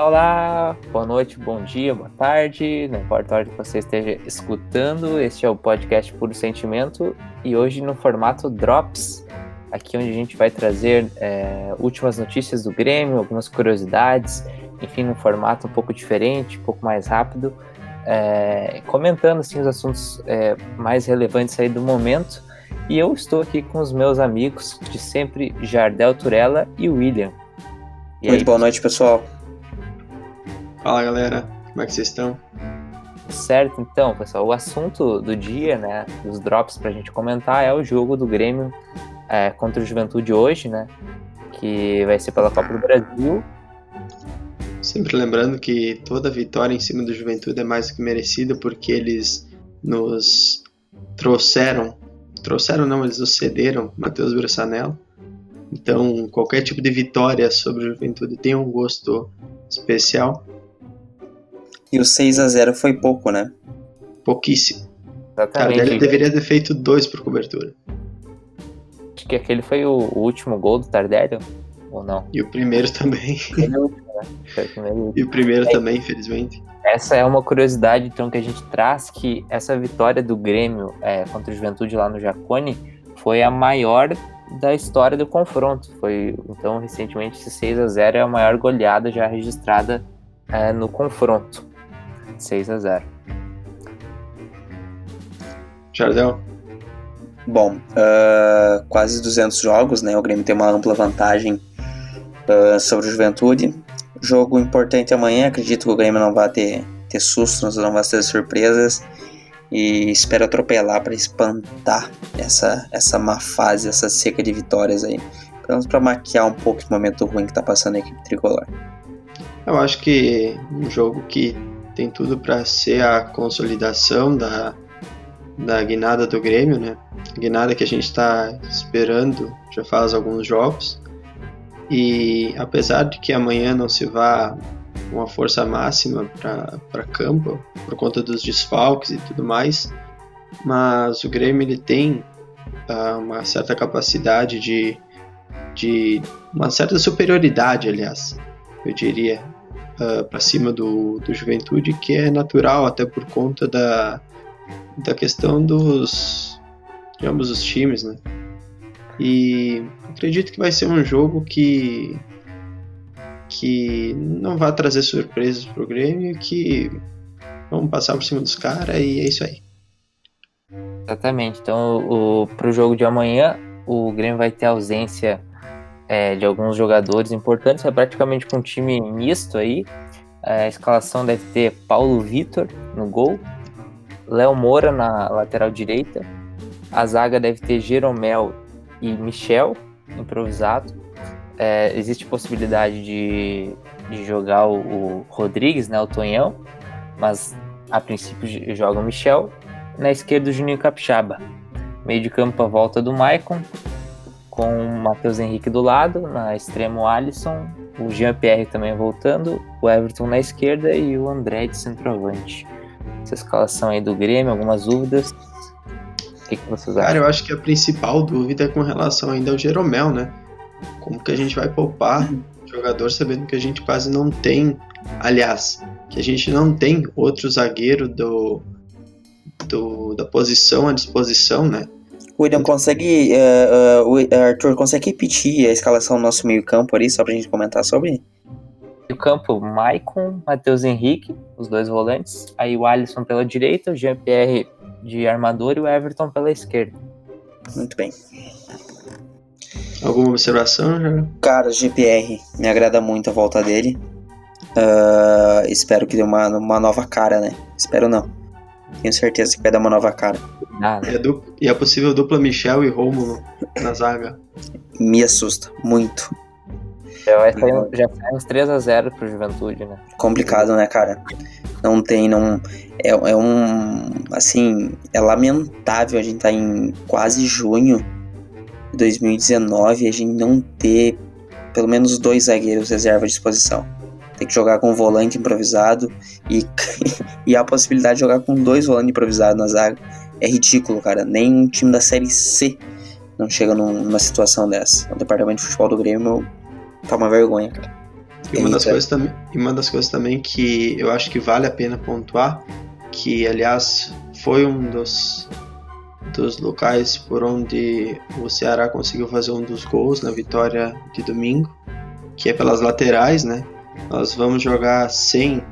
Olá, boa noite, bom dia, boa tarde, não importa a hora que você esteja escutando, este é o podcast Puro Sentimento e hoje no formato Drops, aqui onde a gente vai trazer é, últimas notícias do Grêmio, algumas curiosidades, enfim, num formato um pouco diferente, um pouco mais rápido, é, comentando assim, os assuntos é, mais relevantes aí do momento. E eu estou aqui com os meus amigos de sempre, Jardel Turella e William. E Muito aí, boa noite, pessoal. Fala galera, como é que vocês estão? Certo, então, pessoal, o assunto do dia, né, dos drops pra gente comentar é o jogo do Grêmio é, contra o Juventude hoje, né, que vai ser pela Copa do Brasil. Sempre lembrando que toda vitória em cima do Juventude é mais do que merecida, porque eles nos trouxeram, trouxeram não, eles nos cederam Matheus Bressanello. Então, qualquer tipo de vitória sobre o Juventude tem um gosto especial. E o 6 a 0 foi pouco, né? Pouquíssimo. Exatamente. Tardelli deveria ter feito dois por cobertura. Acho que aquele foi o, o último gol do Tardelli, ou não? E o primeiro também. Né? e o primeiro é, também, infelizmente. Essa é uma curiosidade, então, que a gente traz, que essa vitória do Grêmio é, contra o Juventude lá no Jacone foi a maior da história do confronto. Foi, então, recentemente, esse 6 a 0 é a maior goleada já registrada é, no confronto. 6 a 0 Jardel? Bom, uh, quase 200 jogos, né? O Grêmio tem uma ampla vantagem uh, sobre o Juventude. Jogo importante amanhã, acredito que o Grêmio não vai ter, ter sustos, não vai ter surpresas. E espero atropelar para espantar essa, essa má fase, essa seca de vitórias aí. Pelo menos para maquiar um pouco o momento ruim que está passando a equipe tricolor. Eu acho que um jogo que tem tudo para ser a consolidação da, da guinada do Grêmio, né? Guinada que a gente está esperando já faz alguns jogos. E apesar de que amanhã não se vá uma força máxima para campo por conta dos desfalques e tudo mais, mas o Grêmio ele tem uh, uma certa capacidade de, de uma certa superioridade, aliás, eu diria, uh, para cima do, do Juventude, que é natural até por conta da, da questão dos de ambos os times, né? E acredito que vai ser um jogo que que não vai trazer surpresas pro Grêmio, que vamos passar por cima dos caras e é isso aí. Exatamente. Então, o, pro jogo de amanhã, o Grêmio vai ter ausência é, de alguns jogadores importantes, é praticamente com um time misto aí. É, a escalação deve ter Paulo Vitor no gol, Léo Moura na lateral direita, a zaga deve ter Jeromel e Michel improvisado. É, existe possibilidade de, de jogar o, o, Rodrigues, né, o Tonhão, mas a princípio joga o Michel. Na esquerda o Juninho Capixaba. Meio de campo a volta do Maicon, com o Matheus Henrique do lado, na extremo Alisson, o Jean-Pierre também voltando, o Everton na esquerda e o André de centroavante. Essa escalação aí do Grêmio, algumas dúvidas. O que, que vocês acham? Cara, eu acho que a principal dúvida é com relação ainda ao Jeromel, né? Como que a gente vai poupar jogador sabendo que a gente quase não tem, aliás, que a gente não tem outro zagueiro do, do da posição à disposição, né? William, consegue. Uh, uh, Arthur, consegue repetir a escalação do nosso meio-campo ali, só pra gente comentar sobre? Meio campo, Maicon, Matheus Henrique, os dois volantes. Aí o Alisson pela direita, o Jean-Pierre de armador e o Everton pela esquerda. Muito bem. Alguma observação, já? Cara, o GPR, me agrada muito a volta dele. Uh, espero que dê uma, uma nova cara, né? Espero não. Tenho certeza que vai dar uma nova cara. Ah, e, a dupla, e a possível dupla Michel e Rômulo na zaga. Me assusta muito. Já, vai sair, já sai uns 3x0 pro Juventude, né? Complicado, né, cara? Não tem, não. É, é um. Assim, é lamentável a gente tá em quase junho de 2019 e a gente não ter pelo menos dois zagueiros reserva à disposição tem que jogar com um volante improvisado e, e a possibilidade de jogar com dois volantes improvisados na zaga é ridículo, cara. Nem um time da Série C não chega numa situação dessa. O departamento de futebol do Grêmio tá uma vergonha, cara. E uma, das coisas também, uma das coisas também que eu acho que vale a pena pontuar, que aliás foi um dos, dos locais por onde o Ceará conseguiu fazer um dos gols na vitória de domingo, que é pelas laterais, né? Nós vamos jogar sem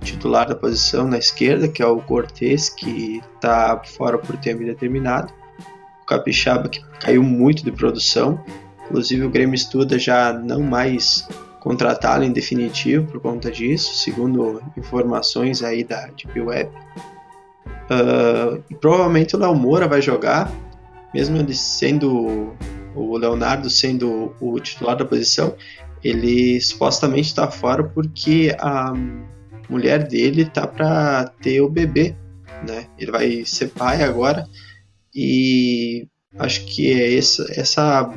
titular da posição na esquerda, que é o Cortez, que está fora por tempo indeterminado. O Capixaba, que caiu muito de produção. Inclusive, o Grêmio estuda já não mais contratá-lo em definitivo por conta disso, segundo informações aí da Deep Web. Uh, e provavelmente o Léo Moura vai jogar, mesmo ele sendo o Leonardo sendo o titular da posição, ele supostamente está fora porque a mulher dele tá para ter o bebê, né? Ele vai ser pai agora e acho que é essa, essa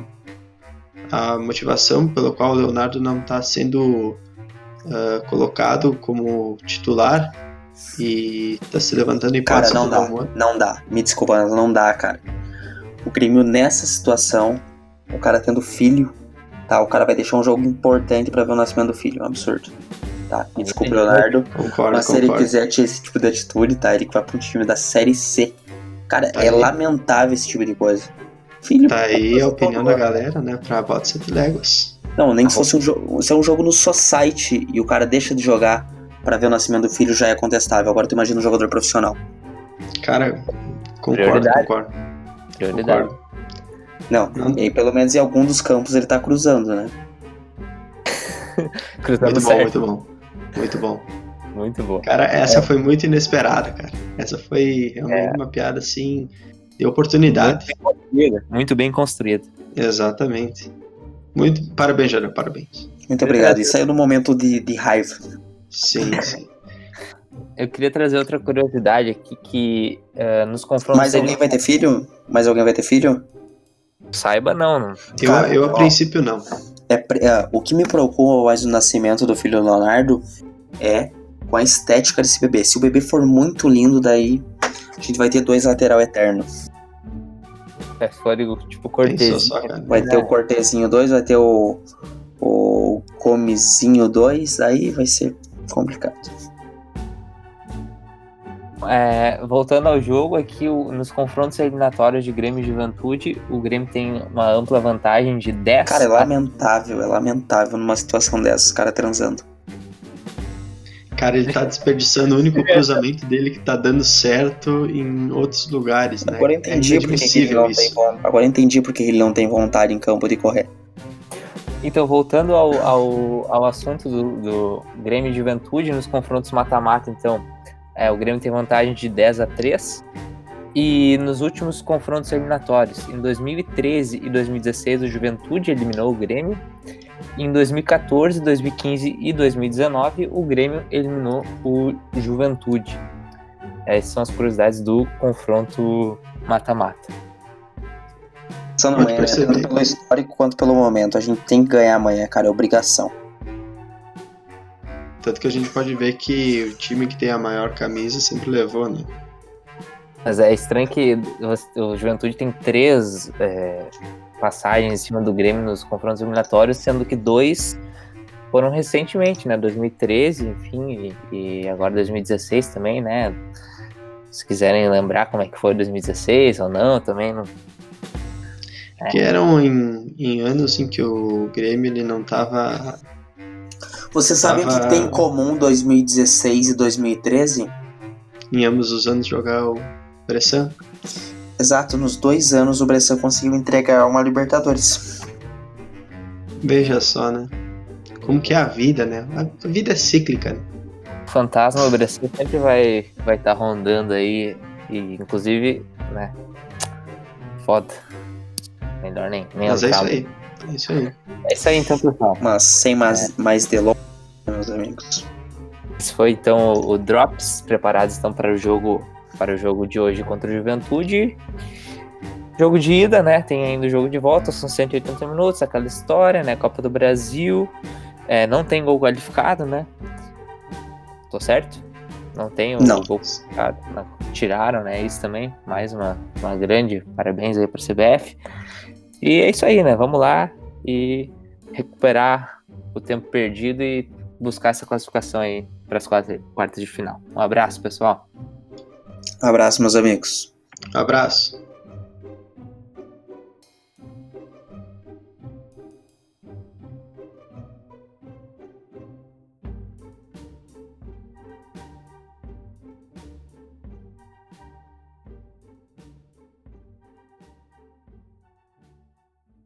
a motivação pela qual o Leonardo não está sendo uh, colocado como titular e está se levantando em Cara, não dá, não dá. Me desculpa, não dá, cara. O Grêmio nessa situação, o cara tendo filho, tá? O cara vai deixar um jogo importante para ver o nascimento do filho, é um absurdo. Tá? Me desculpe, Leonardo. Concordo, mas se ele quiser ter esse tipo de atitude, tá? Ele vai pro time da Série C. Cara, tá é aí. lamentável esse tipo de coisa. Filho, tá aí a opinião da galera, né? Pra bota 7 léguas. Não, nem se fosse um jogo. Se é um jogo no Society e o cara deixa de jogar para ver o nascimento do filho, já é contestável. Agora tu imagina um jogador profissional. Cara, concordo, Prioridade. concordo. Prioridade. Concordo. Não, Não, e pelo menos em algum dos campos ele tá cruzando, né? cruzando muito bom, muito bom. Muito bom. Muito bom. Cara, essa é. foi muito inesperada, cara. Essa foi realmente é. uma piada assim de oportunidade. Muito bem construída. Exatamente. Muito parabéns, Jânio, parabéns. Muito obrigado. Isso aí é no momento de, de raiva. Sim, sim. Eu queria trazer outra curiosidade aqui que uh, nos confrontos. Mas alguém vai ter filho? Mas alguém vai ter filho? Saiba não, não. Eu, Cara, eu a ó, princípio não. É, é, o que me preocupa mais no nascimento do filho do Leonardo é com a estética desse bebê. Se o bebê for muito lindo, daí a gente vai ter dois lateral eterno. É, for tipo Cortez. Vai ter o Cortezinho 2, vai ter o, o Comizinho 2, aí vai ser complicado. É, voltando ao jogo, aqui o, nos confrontos eliminatórios de Grêmio e Juventude, o Grêmio tem uma ampla vantagem de 10. Cara, é lamentável, é lamentável numa situação dessas, cara transando. Cara, ele tá desperdiçando o único cruzamento dele que tá dando certo em outros lugares, né? Agora entendi, é porque ele não tem, agora entendi porque ele não tem vontade em campo de correr. Então, voltando ao, ao, ao assunto do, do Grêmio e Juventude, nos confrontos mata-mata, então, é, o Grêmio tem vantagem de 10 a 3. E nos últimos confrontos eliminatórios, em 2013 e 2016, o Juventude eliminou o Grêmio. Em 2014, 2015 e 2019, o Grêmio eliminou o Juventude. Essas são as curiosidades do confronto mata-mata. Só não é, tanto pelo histórico quanto pelo momento. A gente tem que ganhar amanhã, cara, é obrigação. Tanto que a gente pode ver que o time que tem a maior camisa sempre levou, né? Mas é estranho que o Juventude tem três é, passagens em cima do Grêmio nos confrontos eliminatórios, sendo que dois foram recentemente, né? 2013, enfim, e, e agora 2016 também, né? Se quiserem lembrar como é que foi 2016 ou não, também não, é. Que eram em, em, anos em que o Grêmio ele não tava. Você sabe tava... o que tem em comum 2016 e 2013? Em ambos os anos jogar o Bressan? Exato, nos dois anos o Bressan conseguiu entregar uma Libertadores. Veja só, né? Como que é a vida, né? A vida é cíclica, né? O fantasma do Bressan sempre vai estar vai tá rondando aí. E inclusive, né? Foda. Melhor nem, nem Mas é isso aí. É isso aí. É isso aí então, pessoal. Mas sem mais, é. mais delongas, meus amigos. Esse foi então o, Drops. Preparados então para o jogo para o jogo de hoje contra o Juventude. Jogo de ida, né? Tem ainda o jogo de volta, são 180 minutos, aquela história, né? Copa do Brasil. É, não tem gol qualificado, né? Tô certo? Não tem o não. gol qualificado. Não. Tiraram, né? Isso também. Mais uma, uma grande parabéns aí para CBF. E é isso aí, né? Vamos lá e recuperar o tempo perdido e buscar essa classificação aí para as quartas de final. Um abraço, pessoal. Abraço, meus amigos. Abraço.